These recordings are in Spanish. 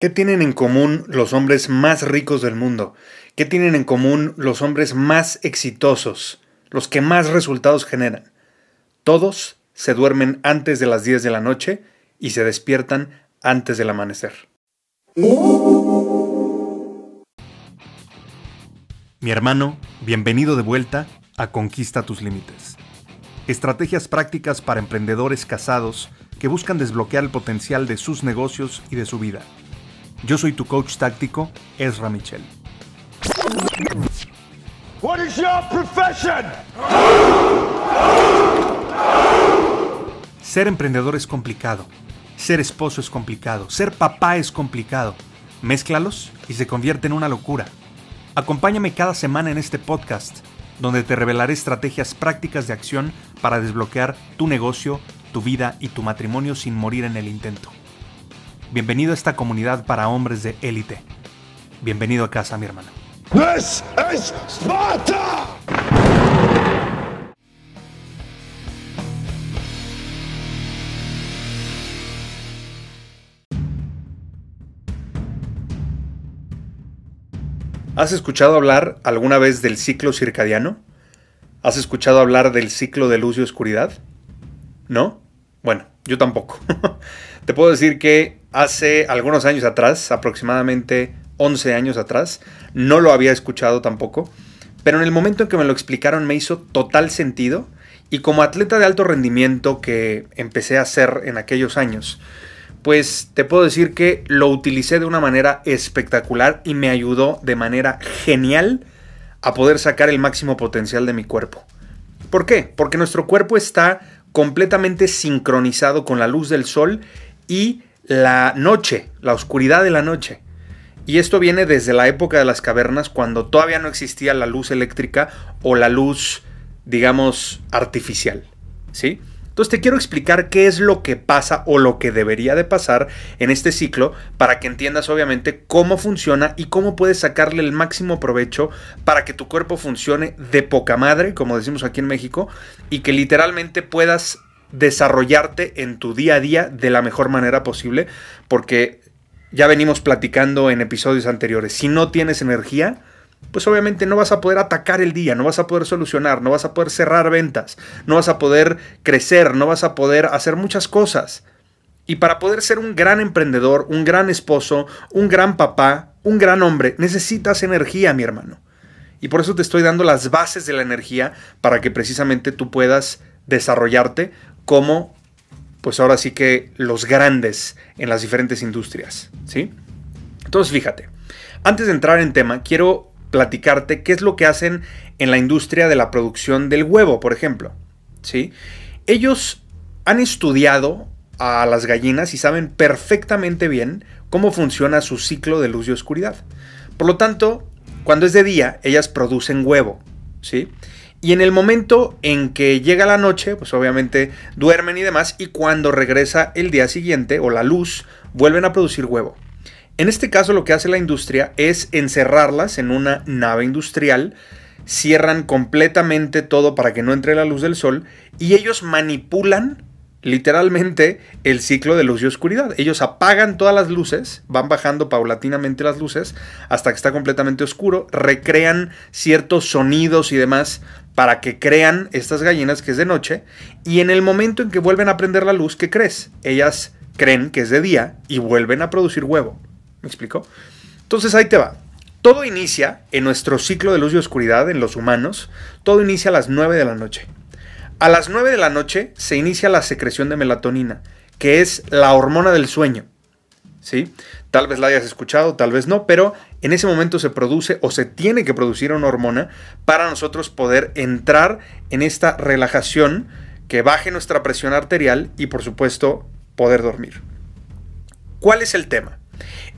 ¿Qué tienen en común los hombres más ricos del mundo? ¿Qué tienen en común los hombres más exitosos? Los que más resultados generan. Todos se duermen antes de las 10 de la noche y se despiertan antes del amanecer. Mi hermano, bienvenido de vuelta a Conquista tus Límites. Estrategias prácticas para emprendedores casados que buscan desbloquear el potencial de sus negocios y de su vida. Yo soy tu coach táctico, Ezra Michel. What is your profession? Ser emprendedor es complicado. Ser esposo es complicado. Ser papá es complicado. Mézclalos y se convierte en una locura. Acompáñame cada semana en este podcast, donde te revelaré estrategias prácticas de acción para desbloquear tu negocio, tu vida y tu matrimonio sin morir en el intento. Bienvenido a esta comunidad para hombres de élite. Bienvenido a casa, mi hermano. Is Sparta! ¿Has escuchado hablar alguna vez del ciclo circadiano? ¿Has escuchado hablar del ciclo de luz y oscuridad? ¿No? Bueno, yo tampoco. Te puedo decir que hace algunos años atrás, aproximadamente 11 años atrás, no lo había escuchado tampoco, pero en el momento en que me lo explicaron me hizo total sentido y como atleta de alto rendimiento que empecé a hacer en aquellos años, pues te puedo decir que lo utilicé de una manera espectacular y me ayudó de manera genial a poder sacar el máximo potencial de mi cuerpo. ¿Por qué? Porque nuestro cuerpo está completamente sincronizado con la luz del sol y la noche, la oscuridad de la noche. Y esto viene desde la época de las cavernas, cuando todavía no existía la luz eléctrica o la luz, digamos, artificial. ¿Sí? Entonces te quiero explicar qué es lo que pasa o lo que debería de pasar en este ciclo para que entiendas obviamente cómo funciona y cómo puedes sacarle el máximo provecho para que tu cuerpo funcione de poca madre, como decimos aquí en México, y que literalmente puedas desarrollarte en tu día a día de la mejor manera posible, porque ya venimos platicando en episodios anteriores, si no tienes energía, pues obviamente no vas a poder atacar el día, no vas a poder solucionar, no vas a poder cerrar ventas, no vas a poder crecer, no vas a poder hacer muchas cosas. Y para poder ser un gran emprendedor, un gran esposo, un gran papá, un gran hombre, necesitas energía, mi hermano. Y por eso te estoy dando las bases de la energía para que precisamente tú puedas desarrollarte como, pues ahora sí que los grandes en las diferentes industrias, ¿sí? Entonces, fíjate, antes de entrar en tema, quiero platicarte qué es lo que hacen en la industria de la producción del huevo, por ejemplo, ¿sí? Ellos han estudiado a las gallinas y saben perfectamente bien cómo funciona su ciclo de luz y oscuridad. Por lo tanto, cuando es de día, ellas producen huevo, ¿sí? Y en el momento en que llega la noche, pues obviamente duermen y demás, y cuando regresa el día siguiente o la luz, vuelven a producir huevo. En este caso lo que hace la industria es encerrarlas en una nave industrial, cierran completamente todo para que no entre la luz del sol y ellos manipulan literalmente el ciclo de luz y oscuridad. Ellos apagan todas las luces, van bajando paulatinamente las luces hasta que está completamente oscuro, recrean ciertos sonidos y demás para que crean estas gallinas que es de noche y en el momento en que vuelven a prender la luz, ¿qué crees? Ellas creen que es de día y vuelven a producir huevo. ¿Me explico? Entonces ahí te va. Todo inicia en nuestro ciclo de luz y oscuridad en los humanos, todo inicia a las 9 de la noche. A las 9 de la noche se inicia la secreción de melatonina, que es la hormona del sueño. ¿Sí? Tal vez la hayas escuchado, tal vez no, pero en ese momento se produce o se tiene que producir una hormona para nosotros poder entrar en esta relajación que baje nuestra presión arterial y por supuesto poder dormir. ¿Cuál es el tema?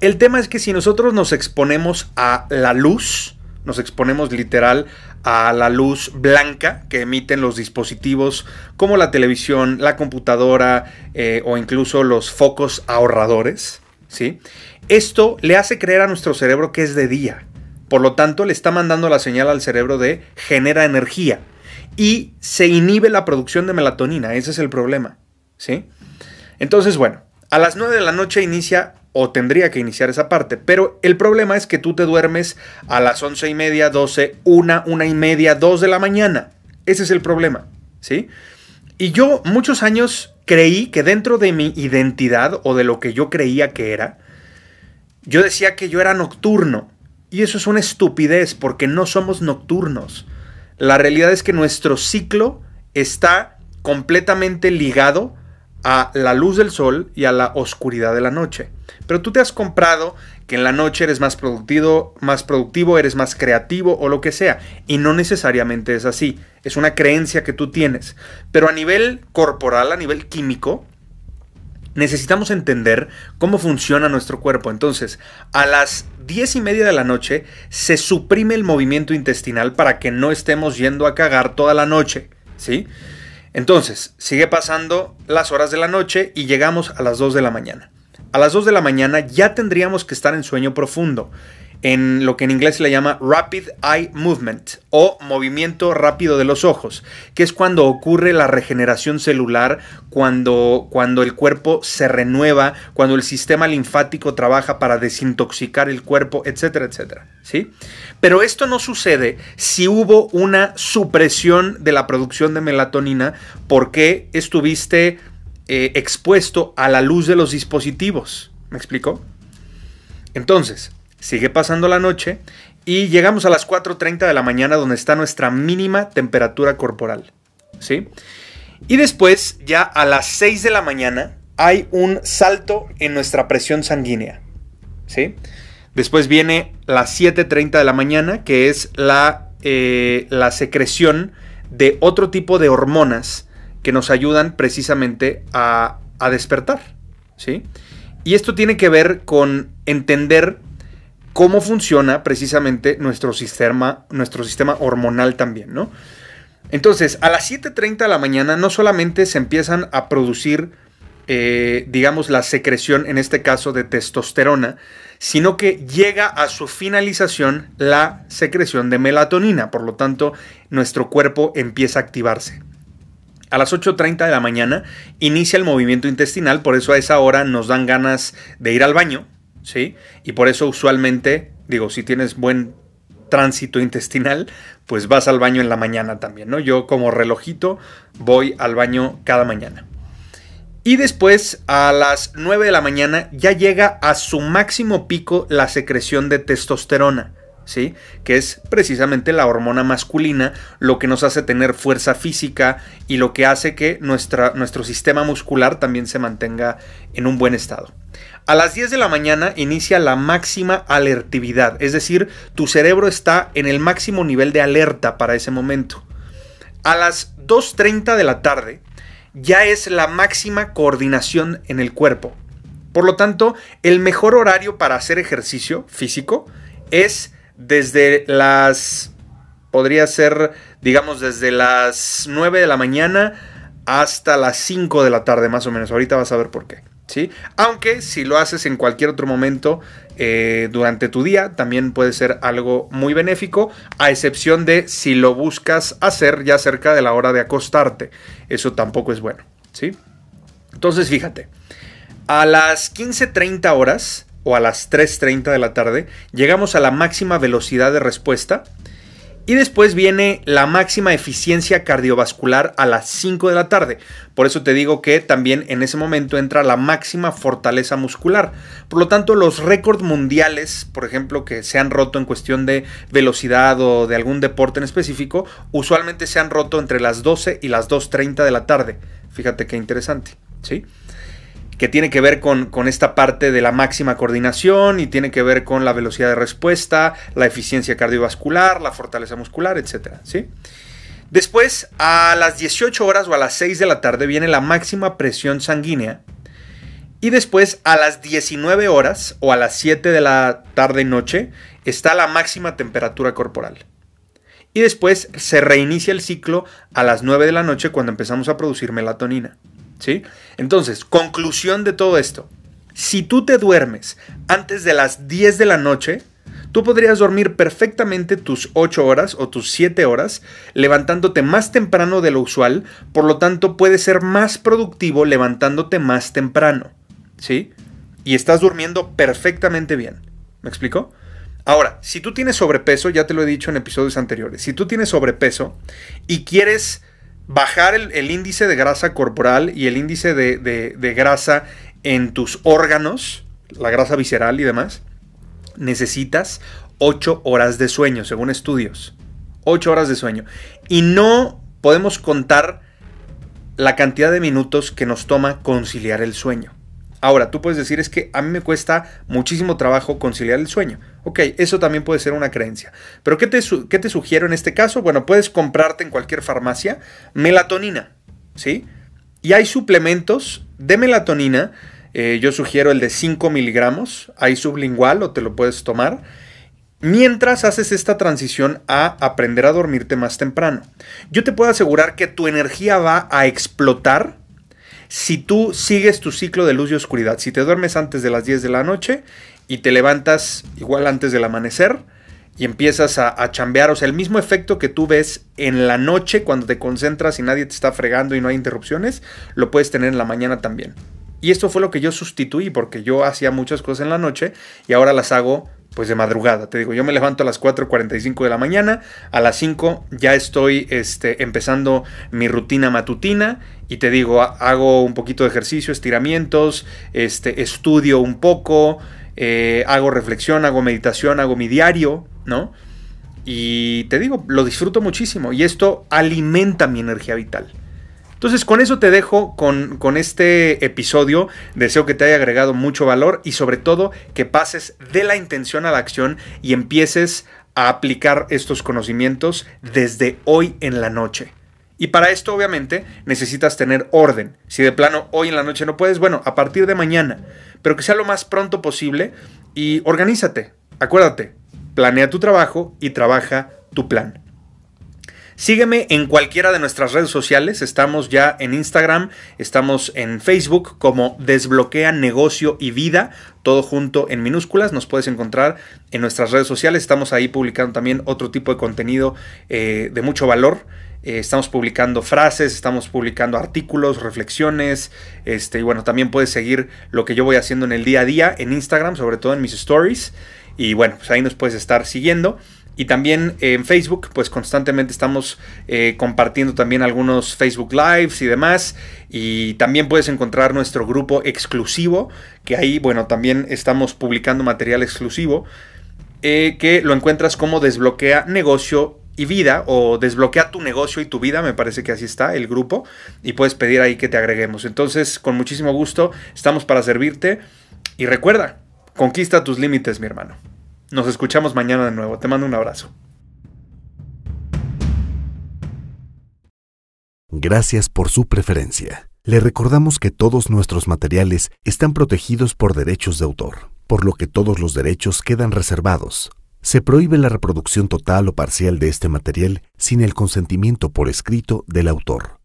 El tema es que si nosotros nos exponemos a la luz, nos exponemos literal a la luz blanca que emiten los dispositivos como la televisión, la computadora eh, o incluso los focos ahorradores. ¿Sí? Esto le hace creer a nuestro cerebro que es de día. Por lo tanto, le está mandando la señal al cerebro de genera energía y se inhibe la producción de melatonina. Ese es el problema. ¿sí? Entonces, bueno, a las 9 de la noche inicia o tendría que iniciar esa parte. Pero el problema es que tú te duermes a las once y media, 12, una, una y media, dos de la mañana. Ese es el problema, ¿sí? Y yo muchos años creí que dentro de mi identidad o de lo que yo creía que era, yo decía que yo era nocturno. Y eso es una estupidez porque no somos nocturnos. La realidad es que nuestro ciclo está completamente ligado a la luz del sol y a la oscuridad de la noche. Pero tú te has comprado que en la noche eres más productivo, más productivo, eres más creativo o lo que sea. Y no necesariamente es así. Es una creencia que tú tienes. Pero a nivel corporal, a nivel químico, necesitamos entender cómo funciona nuestro cuerpo. Entonces, a las diez y media de la noche se suprime el movimiento intestinal para que no estemos yendo a cagar toda la noche. ¿Sí? Entonces, sigue pasando las horas de la noche y llegamos a las 2 de la mañana. A las 2 de la mañana ya tendríamos que estar en sueño profundo en lo que en inglés se le llama Rapid Eye Movement o movimiento rápido de los ojos, que es cuando ocurre la regeneración celular, cuando, cuando el cuerpo se renueva, cuando el sistema linfático trabaja para desintoxicar el cuerpo, etcétera, etcétera. ¿sí? Pero esto no sucede si hubo una supresión de la producción de melatonina porque estuviste eh, expuesto a la luz de los dispositivos. ¿Me explico? Entonces, Sigue pasando la noche y llegamos a las 4.30 de la mañana donde está nuestra mínima temperatura corporal. ¿Sí? Y después, ya a las 6 de la mañana, hay un salto en nuestra presión sanguínea. ¿Sí? Después viene las 7.30 de la mañana, que es la, eh, la secreción de otro tipo de hormonas que nos ayudan precisamente a, a despertar. ¿Sí? Y esto tiene que ver con entender cómo funciona precisamente nuestro sistema, nuestro sistema hormonal también, ¿no? Entonces, a las 7.30 de la mañana no solamente se empiezan a producir, eh, digamos, la secreción, en este caso de testosterona, sino que llega a su finalización la secreción de melatonina, por lo tanto, nuestro cuerpo empieza a activarse. A las 8.30 de la mañana inicia el movimiento intestinal, por eso a esa hora nos dan ganas de ir al baño, ¿sí? Y por eso usualmente, digo, si tienes buen tránsito intestinal, pues vas al baño en la mañana también, ¿no? Yo como relojito voy al baño cada mañana. Y después a las 9 de la mañana ya llega a su máximo pico la secreción de testosterona. Que es precisamente la hormona masculina, lo que nos hace tener fuerza física y lo que hace que nuestro sistema muscular también se mantenga en un buen estado. A las 10 de la mañana inicia la máxima alertividad, es decir, tu cerebro está en el máximo nivel de alerta para ese momento. A las 2.30 de la tarde ya es la máxima coordinación en el cuerpo. Por lo tanto, el mejor horario para hacer ejercicio físico es desde las... podría ser, digamos, desde las 9 de la mañana hasta las 5 de la tarde más o menos. Ahorita vas a ver por qué. Aunque si lo haces en cualquier otro momento eh, durante tu día, también puede ser algo muy benéfico, a excepción de si lo buscas hacer ya cerca de la hora de acostarte. Eso tampoco es bueno, ¿sí? Entonces, fíjate, a las 15.30 horas o a las 3.30 de la tarde, llegamos a la máxima velocidad de respuesta y después viene la máxima eficiencia cardiovascular a las 5 de la tarde. Por eso te digo que también en ese momento entra la máxima fortaleza muscular. Por lo tanto, los récords mundiales, por ejemplo, que se han roto en cuestión de velocidad o de algún deporte en específico, usualmente se han roto entre las 12 y las 2.30 de la tarde. Fíjate qué interesante, ¿sí? Que tiene que ver con, esta parte de la máxima coordinación y tiene que ver con la velocidad de respuesta, la eficiencia cardiovascular, la fortaleza muscular, etc. ¿sí? Después, a las 18 horas o a las 6 de la tarde viene la máxima presión sanguínea. Y después, a las 19 horas o a las 7 de la tarde noche, está la máxima temperatura corporal. Y después se reinicia el ciclo a las 9 de la noche cuando empezamos a producir melatonina. ¿Sí? Entonces, conclusión de todo esto. Si tú te duermes antes de las 10 de la noche, tú podrías dormir perfectamente tus 8 horas o tus 7 horas, levantándote más temprano de lo usual, por lo tanto puedes ser más productivo levantándote más temprano, ¿sí? y estás durmiendo perfectamente bien. ¿Me explico? Ahora, si tú tienes sobrepeso, ya te lo he dicho en episodios anteriores, si tú tienes sobrepeso y quieres bajar el, índice de grasa corporal y el índice de, de grasa en tus órganos, la grasa visceral y demás, necesitas 8 horas de sueño, según estudios. 8 horas de sueño. Y no podemos contar la cantidad de minutos que nos toma conciliar el sueño. Ahora, tú puedes decir es que a mí me cuesta muchísimo trabajo conciliar el sueño. Ok, eso también puede ser una creencia. Pero ¿qué te, qué te sugiero en este caso? Bueno, puedes comprarte en cualquier farmacia melatonina, ¿sí? Y hay suplementos de melatonina. Eh, yo sugiero el de 5 miligramos. Hay sublingual o te lo puedes tomar mientras haces esta transición a aprender a dormirte más temprano. Yo te puedo asegurar que tu energía va a explotar si tú sigues tu ciclo de luz y oscuridad. Si te duermes antes de las 10 de la noche y te levantas igual antes del amanecer y empiezas a, chambear, o sea, el mismo efecto que tú ves en la noche cuando te concentras y nadie te está fregando y no hay interrupciones, lo puedes tener en la mañana también. Y esto fue lo que yo sustituí porque yo hacía muchas cosas en la noche y ahora las hago pues de madrugada. Te digo, yo me levanto a las 4.45 de la mañana, a las 5 ya estoy este, empezando mi rutina matutina y te digo, hago un poquito de ejercicio, estiramientos, este, estudio un poco, eh, hago reflexión, hago meditación, hago mi diario, ¿no? Y te digo, lo disfruto muchísimo y esto alimenta mi energía vital. Entonces con eso te dejo con, con, este episodio. Deseo que te haya agregado mucho valor y sobre todo que pases de la intención a la acción y empieces a aplicar estos conocimientos desde hoy en la noche. Y para esto obviamente necesitas tener orden. Si de plano hoy en la noche no puedes, bueno, a partir de mañana, pero que sea lo más pronto posible y organízate. Acuérdate, planea tu trabajo y trabaja tu plan. Sígueme en cualquiera de nuestras redes sociales. Estamos ya en Instagram, estamos en Facebook como Desbloquea Negocio y Vida, todo junto en minúsculas. Nos puedes encontrar en nuestras redes sociales. Estamos ahí publicando también otro tipo de contenido eh, de mucho valor. Eh, estamos publicando frases, estamos publicando artículos, reflexiones. Este, y bueno, también puedes seguir lo que yo voy haciendo en el día a día en Instagram, sobre todo en mis stories. Y bueno, pues ahí nos puedes estar siguiendo. Y también en Facebook, pues constantemente estamos eh, compartiendo también algunos Facebook Lives y demás. Y también puedes encontrar nuestro grupo exclusivo, que ahí, bueno, también estamos publicando material exclusivo, eh, que lo encuentras como Desbloquea Negocio y Vida o Desbloquea tu negocio y tu vida, me parece que así está el grupo. Y puedes pedir ahí que te agreguemos. Entonces, con muchísimo gusto, estamos para servirte. Y recuerda, conquista tus límites, mi hermano. Nos escuchamos mañana de nuevo. Te mando un abrazo. Gracias por su preferencia. Le recordamos que todos nuestros materiales están protegidos por derechos de autor, por lo que todos los derechos quedan reservados. Se prohíbe la reproducción total o parcial de este material sin el consentimiento por escrito del autor.